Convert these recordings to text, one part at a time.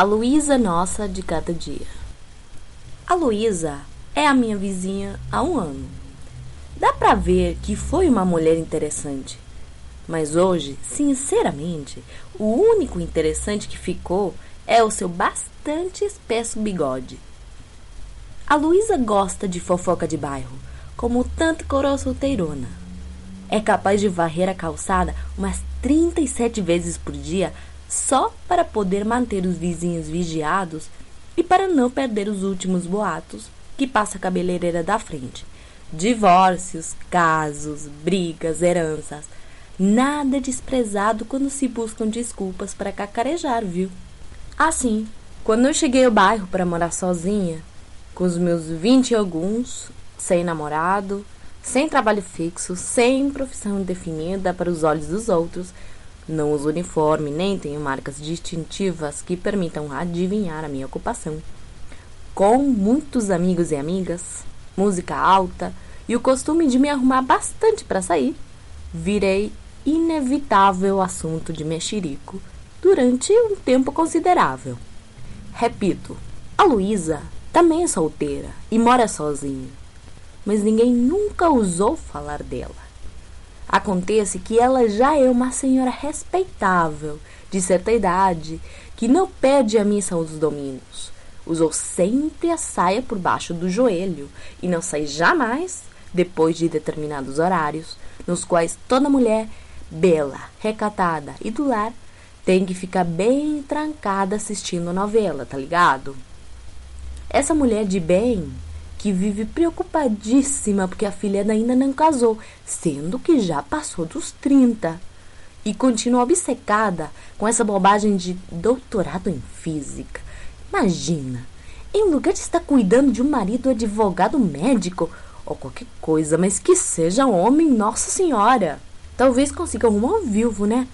A Luísa nossa de cada dia. A Luísa é a minha vizinha há um ano. Dá pra ver que foi uma mulher interessante. Mas hoje, sinceramente, o único interessante que ficou é o seu bastante espesso bigode. A Luísa gosta de fofoca de bairro, como tanto coroa solteirona. É capaz de varrer a calçada umas 37 vezes por dia só para poder manter os vizinhos vigiados e para não perder os últimos boatos que passa a cabeleireira da frente. Divórcios, casos, brigas, heranças. Nada desprezado quando se buscam desculpas para cacarejar, viu? Assim, quando eu cheguei ao bairro para morar sozinha, com os meus vinte e alguns, sem namorado, sem trabalho fixo, sem profissão definida para os olhos dos outros, não uso uniforme nem tenho marcas distintivas que permitam adivinhar a minha ocupação. Com muitos amigos e amigas, música alta e o costume de me arrumar bastante para sair, virei inevitável assunto de mexerico durante um tempo considerável. Repito, a Luísa também é solteira e mora sozinha, mas ninguém nunca ousou falar dela. Acontece que ela já é uma senhora respeitável, de certa idade, que não perde a missão dos domingos. Usou sempre a saia por baixo do joelho e não sai jamais depois de determinados horários, nos quais toda mulher bela, recatada e do lar tem que ficar bem trancada assistindo novela, tá ligado? Essa mulher de bem que vive preocupadíssima porque a filha ainda não casou, sendo que já passou dos 30. E continua obcecada com essa bobagem de doutorado em física. Imagina, em lugar de estar cuidando de um marido advogado médico ou qualquer coisa, mas que seja homem, Nossa Senhora. Talvez consiga arrumar um vivo, né?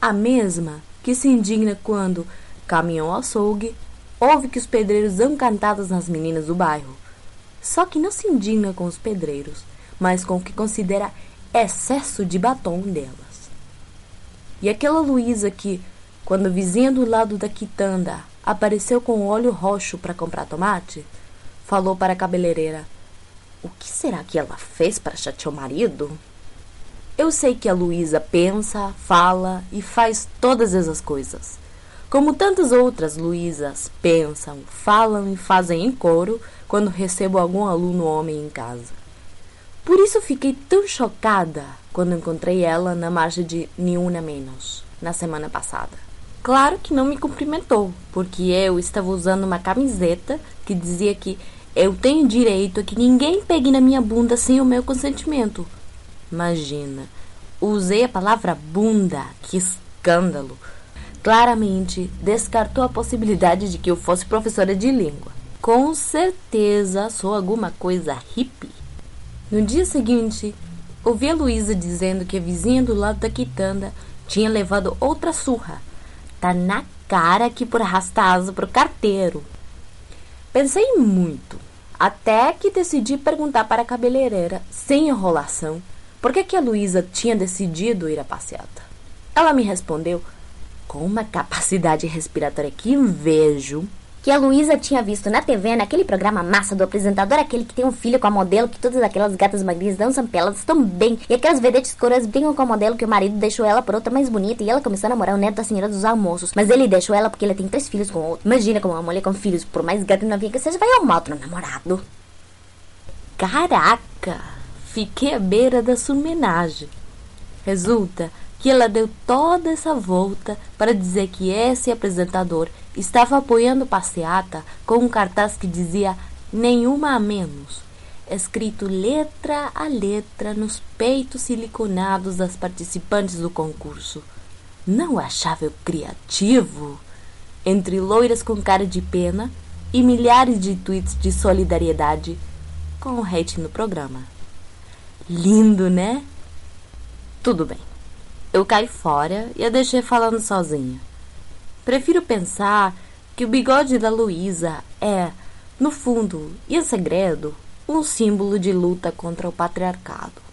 A mesma que se indigna quando caminhão ao açougue ouve que os pedreiros dão cantadas nas meninas do bairro. Só que não se indigna com os pedreiros, mas com o que considera excesso de batom delas. E aquela Luísa que, quando vizinha do lado da quitanda apareceu com óleo roxo para comprar tomate, falou para a cabeleireira: O que será que ela fez para chatear o marido? Eu sei que a Luísa pensa, fala e faz todas essas coisas. Como tantas outras Luísas pensam, falam e fazem em coro quando recebo algum aluno homem em casa. Por isso fiquei tão chocada quando encontrei ela na margem de Niuna Menos, na semana passada. Claro que não me cumprimentou, porque eu estava usando uma camiseta que dizia que eu tenho direito a que ninguém pegue na minha bunda sem o meu consentimento. Imagina, usei a palavra bunda, que escândalo! Claramente descartou a possibilidade de que eu fosse professora de língua. Com certeza sou alguma coisa hippie. No dia seguinte, ouvi a Luísa dizendo que a vizinha do lado da quitanda tinha levado outra surra. Tá na cara que por arrastar asa pro carteiro. Pensei muito, até que decidi perguntar para a cabeleireira, sem enrolação, por que, que a Luísa tinha decidido ir à passeata. Ela me respondeu com uma capacidade respiratória que invejo. Que a Luísa tinha visto na TV, naquele programa massa do apresentador, aquele que tem um filho com a modelo, que todas aquelas gatas magrinhas dançam pelas tão bem. E aquelas vedetes coroas brincam com a modelo que o marido deixou ela por outra mais bonita e ela começou a namorar o neto da senhora dos almoços. Mas ele deixou ela porque ele tem três filhos com outro. Imagina como uma mulher com filhos, por mais gata e novinha que seja, vai ao mal no namorado. Caraca! Fiquei à beira da sua homenagem. Resulta que ela deu toda essa volta para dizer que esse apresentador estava apoiando passeata com um cartaz que dizia nenhuma a menos, escrito letra a letra nos peitos siliconados das participantes do concurso. Não achava eu criativo? Entre loiras com cara de pena e milhares de tweets de solidariedade com o hate no programa. Lindo, né? Tudo bem. Eu caí fora e a deixei falando sozinha. Prefiro pensar que o bigode da Luísa é, no fundo e em segredo, um símbolo de luta contra o patriarcado.